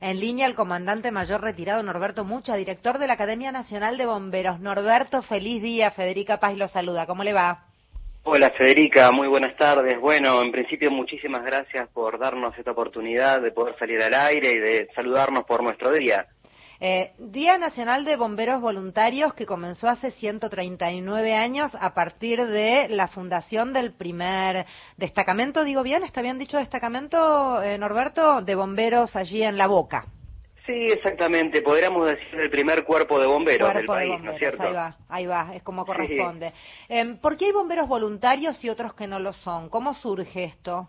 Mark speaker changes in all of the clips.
Speaker 1: en línea el comandante mayor retirado Norberto Mucha, director de la Academia Nacional de Bomberos. Norberto, feliz día. Federica Paz lo saluda. ¿Cómo le va?
Speaker 2: Hola Federica, muy buenas tardes. Bueno, en principio muchísimas gracias por darnos esta oportunidad de poder salir al aire y de saludarnos por nuestro día.
Speaker 1: Eh, día Nacional de Bomberos Voluntarios que comenzó hace 139 años a partir de la fundación del primer destacamento, digo bien, está bien dicho destacamento, eh, Norberto, de bomberos allí en La Boca.
Speaker 2: Sí, exactamente. Podríamos decir el primer cuerpo de bomberos del país, ¿no es cierto?
Speaker 1: Ahí va, ahí va, es como corresponde. Em, ¿Por qué hay bomberos voluntarios y otros que no lo son? ¿Cómo surge esto?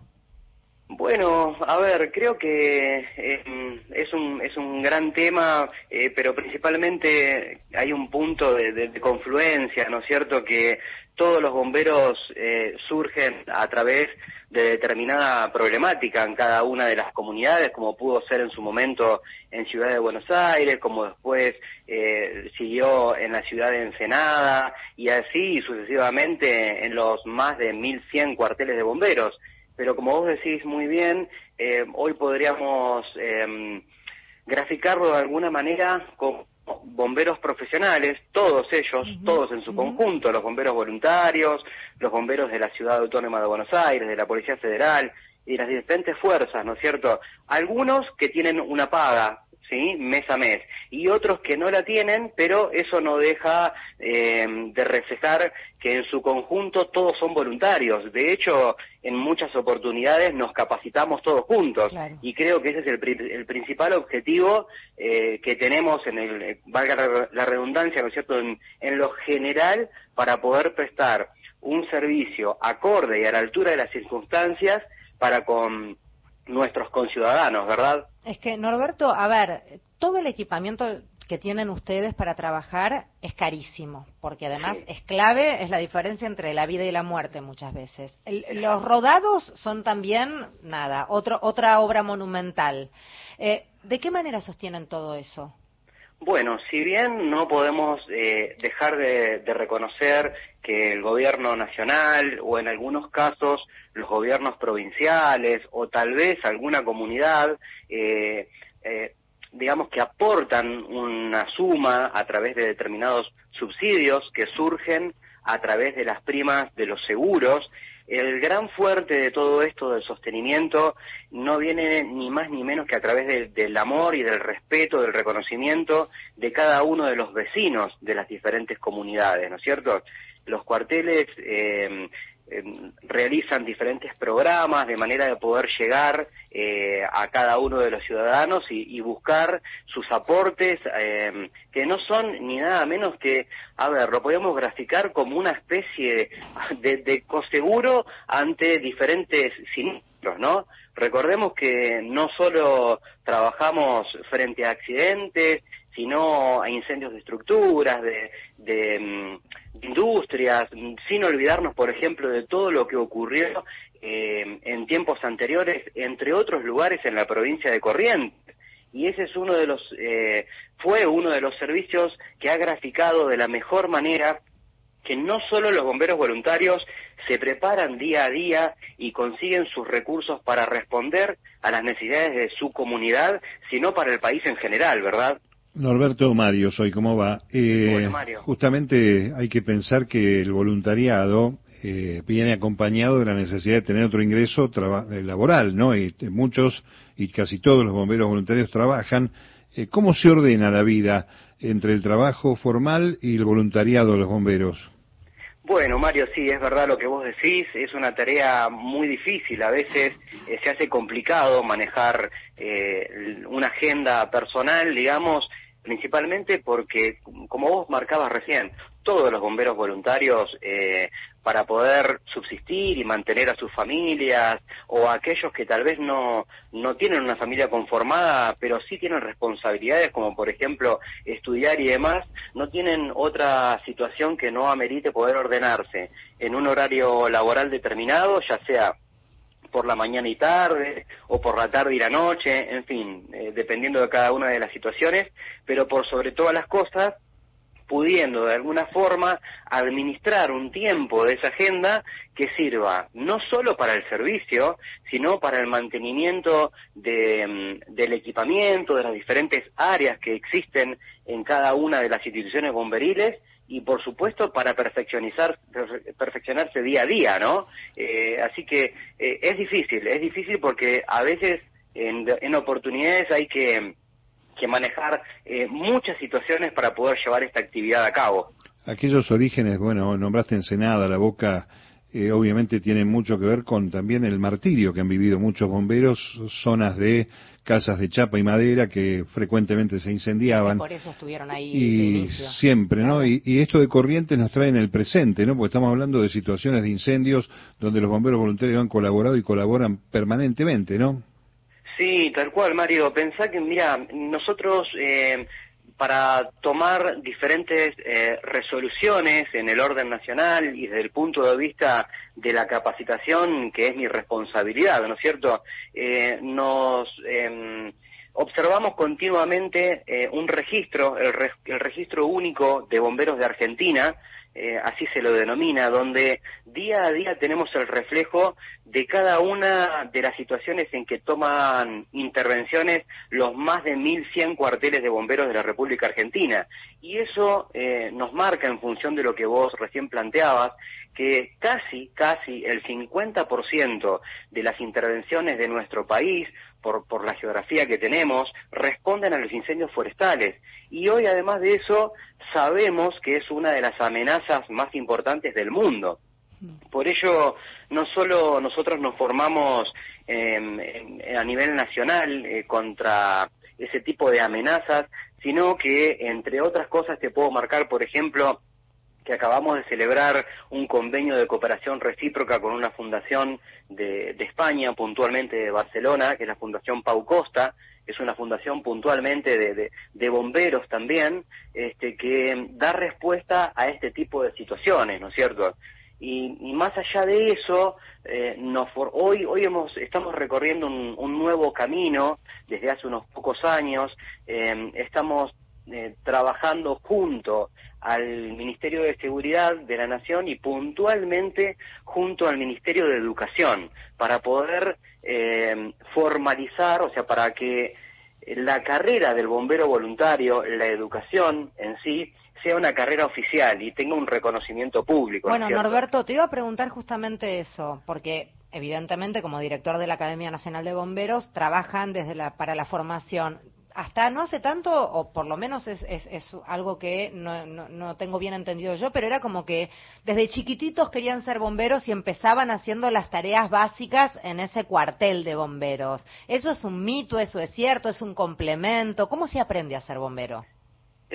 Speaker 2: Bueno, a ver, creo que em, es, un, es un gran tema, eh, pero principalmente hay un punto de, confluencia, ¿no es cierto? Que todos los bomberos eh, surgen a través de determinada problemática en cada una de las comunidades, como pudo ser en su momento en Ciudad de Buenos Aires, como después eh, siguió en la ciudad de Ensenada, y así sucesivamente en los más de 1.100 cuarteles de bomberos pero como vos decís muy bien, eh, hoy podríamos eh, graficarlo de alguna manera con bomberos profesionales, todos ellos, todos en su conjunto, los bomberos voluntarios, los bomberos de la Ciudad Autónoma de Buenos Aires, de la Policía Federal y las diferentes fuerzas, ¿no es cierto? Algunos que tienen una paga, ¿sí? mes a mes, y otros que no la tienen, pero eso no deja eh, de reflejar que en su conjunto todos son voluntarios. De hecho, en muchas oportunidades nos capacitamos todos juntos, y creo que ese es el, principal objetivo eh, que tenemos en el, valga la redundancia, ¿no es cierto?, en, en lo general para poder prestar un servicio acorde y a la altura de las circunstancias para con nuestros conciudadanos, ¿verdad?
Speaker 1: Es que, Norberto, a ver, todo el equipamiento que tienen ustedes para trabajar es carísimo, porque además es clave, es la diferencia entre la vida y la muerte muchas veces. los rodados son también, nada, otro, otra obra monumental. Eh, ¿De qué manera sostienen todo eso?
Speaker 2: Bueno, si bien no podemos eh, dejar de, reconocer que el gobierno nacional o en algunos casos los gobiernos provinciales o tal vez alguna comunidad, eh, eh, digamos que aportan una suma a través de determinados subsidios que surgen a través de las primas de los seguros el gran fuerte de todo esto del sostenimiento no viene ni más ni menos que a través del amor y del respeto, del reconocimiento de cada uno de los vecinos de las diferentes comunidades, ¿no es cierto? Los cuarteles eh, realizan diferentes programas de manera de poder llegar eh, a cada uno de los ciudadanos y, buscar sus aportes em, que no son ni nada menos que, a ver, lo podemos graficar como una especie de, de coseguro ante diferentes siniestros, ¿no? Recordemos que no solo trabajamos frente a accidentes, sino a incendios de estructuras, de, mm, industrias, sin olvidarnos, por ejemplo, de todo lo que ocurrió eh, en tiempos anteriores, entre otros lugares en la provincia de Corrientes. Y ese es uno de los, eh, fue uno de los servicios que ha graficado de la mejor manera que no solo los bomberos voluntarios se preparan día a día y consiguen sus recursos para responder a las necesidades de su comunidad, sino para el país en general, ¿verdad?
Speaker 3: Norberto Mario, soy, ¿cómo va? Eh, Justamente hay que pensar que el voluntariado eh, viene acompañado de la necesidad de tener otro ingreso eh, laboral, ¿no? Y este, muchos y casi todos los bomberos voluntarios trabajan. Eh, ¿Cómo se ordena la vida entre el trabajo formal y el voluntariado de los bomberos?
Speaker 2: Bueno, Mario, sí, es verdad lo que vos decís, es una tarea muy difícil, a veces se hace complicado manejar una agenda personal, digamos, principalmente porque, como vos marcabas recién, todos los bomberos voluntarios, eh, para poder subsistir y mantener a sus familias, o aquellos que tal vez no, no tienen una familia conformada, pero sí tienen responsabilidades, como por ejemplo estudiar y demás, no tienen otra situación que no amerite poder ordenarse en un horario laboral determinado, ya sea por la mañana y tarde, o por la tarde y la noche, en fin, eh, dependiendo de cada una de las situaciones, pero por sobre todas las cosas, pudiendo de alguna forma administrar un tiempo de esa agenda que sirva no solo para el servicio, sino para el mantenimiento de, mm, del equipamiento, de las diferentes áreas que existen en cada una de las instituciones bomberiles y por supuesto para perfeccionar, perfeccionarse día a día, ¿no? Eh, así que eh, es difícil, es difícil porque a veces en, oportunidades hay que, que manejar eh, muchas situaciones para poder llevar esta actividad a cabo.
Speaker 3: Aquellos orígenes, bueno, nombraste Ensenada, la Boca, eh, obviamente tienen mucho que ver con también el martirio que han vivido muchos bomberos, zonas de casas de chapa y madera que frecuentemente se incendiaban.
Speaker 1: por eso estuvieron ahí.
Speaker 3: Y siempre, ¿no? Y, esto de corrientes nos trae en el presente, ¿no? Porque estamos hablando de situaciones de incendios donde los bomberos voluntarios han colaborado y colaboran permanentemente, ¿no?
Speaker 2: Sí, tal cual, Mario. Pensá que, mira, nosotros eh, para tomar diferentes eh, resoluciones en el orden nacional y desde el punto de vista de la capacitación, que es mi responsabilidad, ¿no es cierto? Eh, nos em, observamos continuamente un registro, el, el registro único de bomberos de Argentina, eh, así se lo denomina, donde día a día tenemos el reflejo de cada una de las situaciones en que toman intervenciones los más de 1.100 cuarteles de bomberos de la República Argentina. Y eso eh, nos marca, en función de lo que vos recién planteabas, que casi, casi el 50% de las intervenciones de nuestro país por, la geografía que tenemos, responden a los incendios forestales. Y hoy, además de eso, sabemos que es una de las amenazas más importantes del mundo. Por ello, no solo nosotros nos formamos a nivel nacional eh, contra ese tipo de amenazas, sino que, entre otras cosas, te puedo marcar, por ejemplo, que acabamos de celebrar un convenio de cooperación recíproca con una fundación de, España, puntualmente de Barcelona, que es la Fundación Pau Costa, es una fundación puntualmente de, bomberos también, este, que da respuesta a este tipo de situaciones, ¿no es cierto? Y, más allá de eso, eh, nos hoy, hoy hemos, estamos recorriendo un, nuevo camino desde hace unos pocos años, eh, estamos eh, trabajando junto al Ministerio de Seguridad de la Nación y puntualmente junto al Ministerio de Educación para poder eh, formalizar, o sea, para que la carrera del bombero voluntario, la educación en sí, sea una carrera oficial y tenga un reconocimiento público.
Speaker 1: Bueno, Norberto, te iba a preguntar justamente eso, porque evidentemente como director de la Academia Nacional de Bomberos trabajan desde la, para la formación hasta no hace tanto, o por lo menos es, es, algo que no, no, tengo bien entendido yo, pero era como que desde chiquititos querían ser bomberos y empezaban haciendo las tareas básicas en ese cuartel de bomberos. ¿Eso es un mito? ¿Eso es cierto? ¿Es un complemento? ¿Cómo se aprende a ser bombero?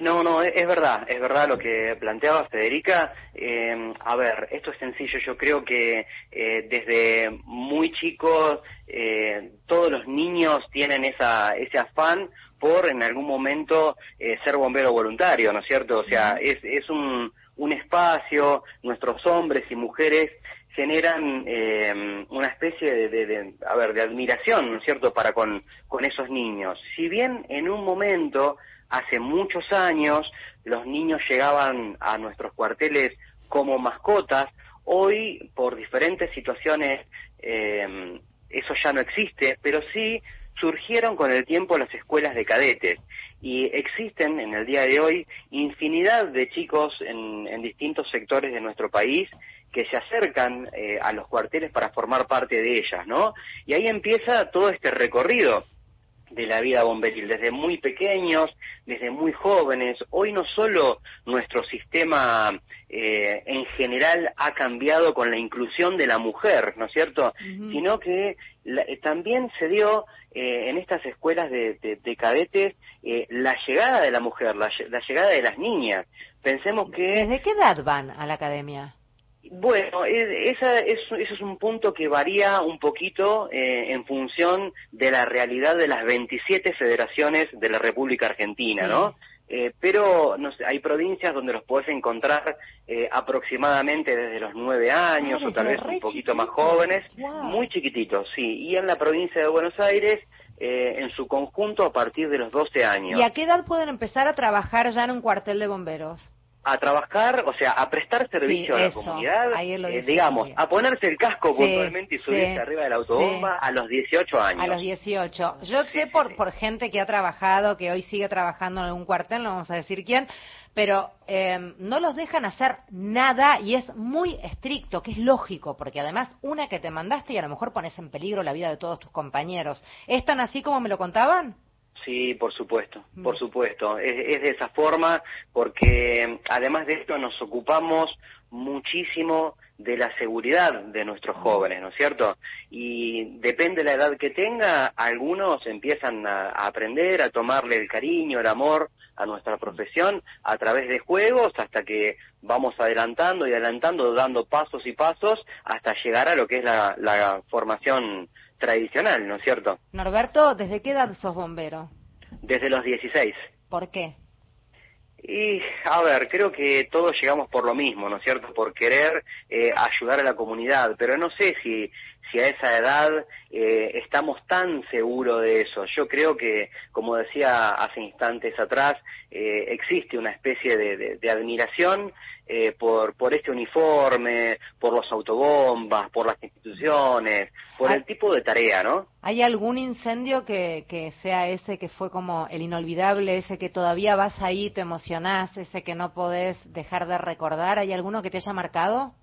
Speaker 2: No, no, es, verdad, es verdad lo que planteaba Federica. Eh, a ver, esto es sencillo, yo creo que eh, desde muy chicos eh, todos los niños tienen esa, ese afán por en algún momento eh, ser bombero voluntario, ¿no es cierto? O sea, es, es un, un espacio, nuestros hombres y mujeres generan eh, una especie de, a ver, de admiración, ¿no es cierto?, para con, con esos niños. Si bien en un momento, hace muchos años, los niños llegaban a nuestros cuarteles como mascotas, hoy, por diferentes situaciones, eh, eso ya no existe, pero sí surgieron con el tiempo las escuelas de cadetes. Y existen en el día de hoy infinidad de chicos en, distintos sectores de nuestro país que se acercan eh, a los cuarteles para formar parte de ellas, ¿no? Y ahí empieza todo este recorrido de la vida bomberil, desde muy pequeños, desde muy jóvenes. Hoy no solo nuestro sistema eh, en general ha cambiado con la inclusión de la mujer, ¿no es cierto? Sino que eh, también se dio eh, en estas escuelas de, cadetes la llegada de la mujer, la, llegada de las niñas. Pensemos que...
Speaker 1: ¿Desde qué edad van a la academia?
Speaker 2: Bueno, esa, eso, es un punto que varía un poquito eh, en función de la realidad de las 27 federaciones de la República Argentina, ¿no? Eh, pero no sé, hay provincias donde los puedes encontrar eh, aproximadamente desde los nueve años o tal vez un poquito más jóvenes, muy chiquititos, sí. Y en la provincia de Buenos Aires, en su conjunto, a partir de los 12 años.
Speaker 1: ¿Y a qué edad pueden empezar a trabajar ya en un cuartel de bomberos?
Speaker 2: A trabajar, o sea, a prestar servicio a la comunidad, eh, digamos, a ponerse el casco puntualmente y subirse arriba de la autobomba a los 18 años.
Speaker 1: A los 18. Yo sé por, por gente que ha trabajado, que hoy sigue trabajando en algún cuartel, no vamos a decir quién, pero eh, no los dejan hacer nada y es muy estricto, que es lógico, porque además una que te mandaste y a lo mejor pones en peligro la vida de todos tus compañeros. ¿Es tan así como me lo contaban?
Speaker 2: Sí, por supuesto, mm. por supuesto. Es, de esa forma porque además de esto nos ocupamos muchísimo de la seguridad de nuestros mm. jóvenes, ¿no es cierto? Y depende de la edad que tenga, algunos empiezan a, aprender, a tomarle el cariño, el amor a nuestra profesión a través de juegos hasta que vamos adelantando y adelantando, dando pasos y pasos hasta llegar a lo que es la, la formación tradicional, ¿no es cierto?
Speaker 1: Norberto, ¿desde qué edad sos bombero?
Speaker 2: Desde los 16.
Speaker 1: ¿Por qué?
Speaker 2: Y, a ver, creo que todos llegamos por lo mismo, ¿no es cierto? Por querer eh, ayudar a la comunidad, pero no sé si, si a esa edad eh, estamos tan seguros de eso. Yo creo que, como decía hace instantes atrás, eh, existe una especie de, de admiración eh, por, por este uniforme, por los autobombas, por las instituciones, por el tipo de tarea, ¿no?
Speaker 1: ¿Hay algún incendio que, que sea ese que fue como el inolvidable, ese que todavía vas ahí, te emocionás, ese que no podés dejar de recordar? ¿Hay alguno que te haya marcado?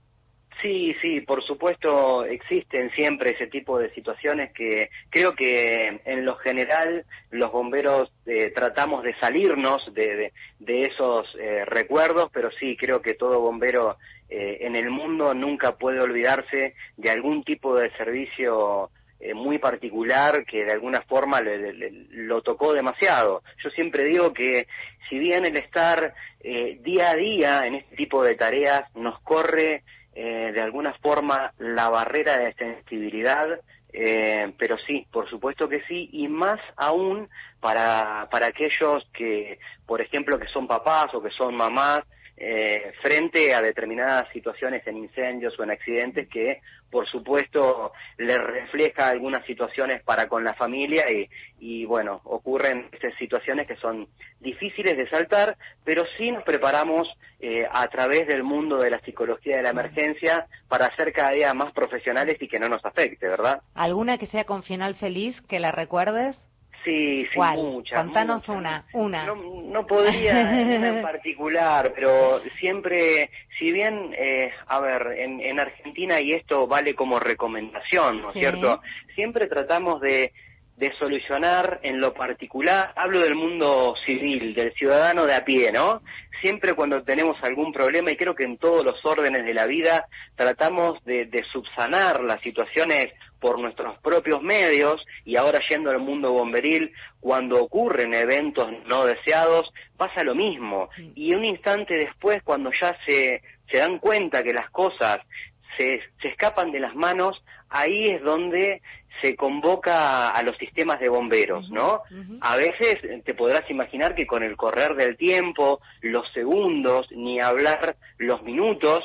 Speaker 2: Sí, sí, por supuesto existen siempre ese tipo de situaciones que creo que en lo general los bomberos eh, tratamos de salirnos de, de, esos eh, recuerdos, pero sí, creo que todo bombero eh, en el mundo nunca puede olvidarse de algún tipo de servicio muy particular que de alguna forma lo tocó demasiado. Yo siempre digo que si bien el estar día a día en este tipo de tareas nos corre eh, de alguna forma la barrera de sensibilidad, eh, pero sí, por supuesto que sí, y más aún para, para aquellos que, por ejemplo, que son papás o que son mamás, eh, frente a determinadas situaciones en incendios o en accidentes que, por supuesto, le refleja algunas situaciones para con la familia y, bueno, ocurren estas situaciones que son difíciles de saltar, pero sí nos preparamos eh, a través del mundo de la psicología de la emergencia para ser cada día más profesionales y que no nos afecte, ¿verdad?
Speaker 1: ¿Alguna que sea con final feliz, que la recuerdes?
Speaker 2: Sí, sí, muchas.
Speaker 1: Contanos una, una.
Speaker 2: No, podría en particular, pero siempre, si bien, eh, a ver, en, en, Argentina, y esto vale como recomendación, ¿no es cierto? Siempre tratamos de, de solucionar en lo particular, hablo del mundo civil, del ciudadano de a pie, ¿no? Siempre cuando tenemos algún problema, y creo que en todos los órdenes de la vida, tratamos de, de subsanar las situaciones por nuestros propios medios y ahora yendo al mundo bomberil, cuando ocurren eventos no deseados, pasa lo mismo. Y un instante después, cuando ya se, se dan cuenta que las cosas se, se escapan de las manos, ahí es donde se convoca a los sistemas de bomberos, ¿no? A veces te podrás imaginar que con el correr del tiempo, los segundos, ni hablar los minutos,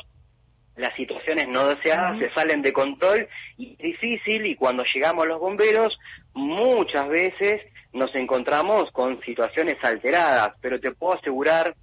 Speaker 2: las situaciones no deseadas se salen de control y es difícil y cuando llegamos los bomberos muchas veces nos encontramos con situaciones alteradas, pero te puedo asegurar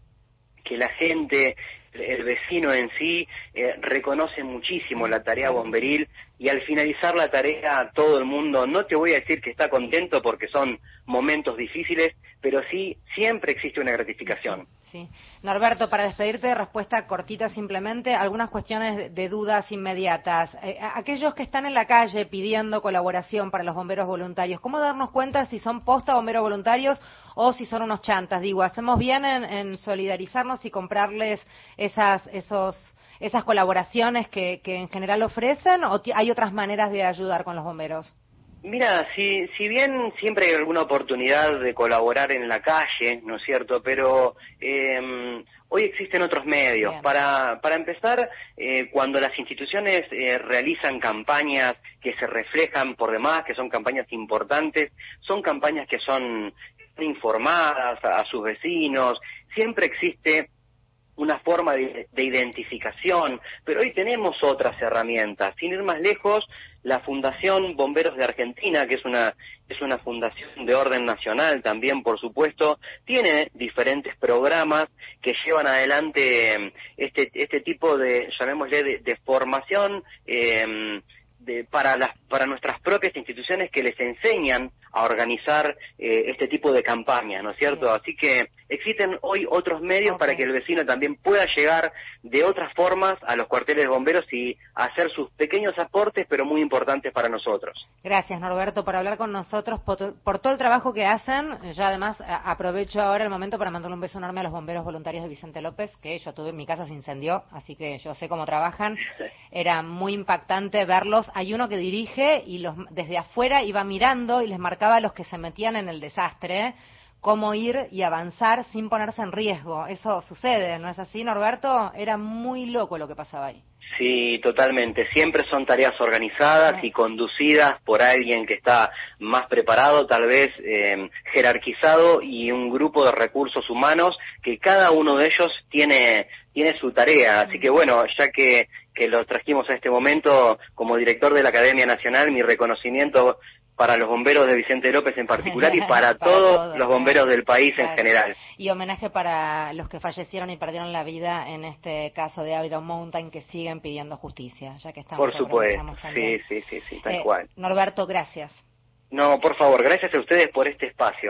Speaker 2: que la gente, el vecino en sí, eh, reconoce muchísimo la tarea bomberil y al finalizar la tarea todo el mundo, no te voy a decir que está contento porque son momentos difíciles, pero sí siempre existe una gratificación.
Speaker 1: Sí. Norberto, para despedirte, respuesta cortita simplemente, algunas cuestiones de dudas inmediatas. Eh, aquellos que están en la calle pidiendo colaboración para los bomberos voluntarios, ¿cómo darnos cuenta si son posta bomberos voluntarios o si son unos chantas? Digo, ¿hacemos bien en, solidarizarnos y comprarles esas, esos, esas colaboraciones que, que en general ofrecen o hay otras maneras de ayudar con los bomberos?
Speaker 2: Mira, si, si bien siempre hay alguna oportunidad de colaborar en la calle, ¿no es cierto? Pero eh, hoy existen otros medios. Para, para empezar, eh, cuando las instituciones eh, realizan campañas que se reflejan por demás, que son campañas importantes, son campañas que son informadas a, a sus vecinos, siempre existe una forma de, identificación, pero hoy tenemos otras herramientas. Sin ir más lejos, la Fundación Bomberos de Argentina, que es una, es una fundación de orden nacional también, por supuesto, tiene diferentes programas que llevan adelante em, este, este tipo de, llamémosle, de, formación eh, de, para, las, para nuestras propias instituciones que les enseñan a organizar eh, este tipo de campañas, ¿no es cierto? Así que existen hoy otros medios para que el vecino también pueda llegar de otras formas a los cuarteles de bomberos y hacer sus pequeños aportes, pero muy importantes para nosotros.
Speaker 1: Gracias, Norberto, por hablar con nosotros, por, todo el trabajo que hacen. Yo además aprovecho ahora el momento para mandarle un beso enorme a los bomberos voluntarios de Vicente López, que yo tuve en mi casa se incendió, así que yo sé cómo trabajan. Era muy impactante verlos. Hay uno que dirige y los, desde afuera iba mirando y les marcaba a los que se metían en el desastre cómo ir y avanzar sin ponerse en riesgo. Eso sucede, ¿no es así, Norberto? Era muy loco lo que pasaba ahí.
Speaker 2: Sí, totalmente. Siempre son tareas organizadas y conducidas por alguien que está más preparado, tal vez eh, jerarquizado y un grupo de recursos humanos que cada uno de ellos tiene tiene su tarea. Así que bueno, ya que, que lo trajimos a este momento como director de la Academia Nacional, mi reconocimiento para los bomberos de Vicente López en particular y para, todos los bomberos del país en general.
Speaker 1: Y homenaje para los que fallecieron y perdieron la vida en este caso de Iron Mountain que siguen pidiendo justicia, ya que estamos
Speaker 2: Por supuesto, sí, sí, sí, sí, tal
Speaker 1: eh,
Speaker 2: cual.
Speaker 1: Norberto, gracias.
Speaker 2: No, por favor, gracias a ustedes por este espacio.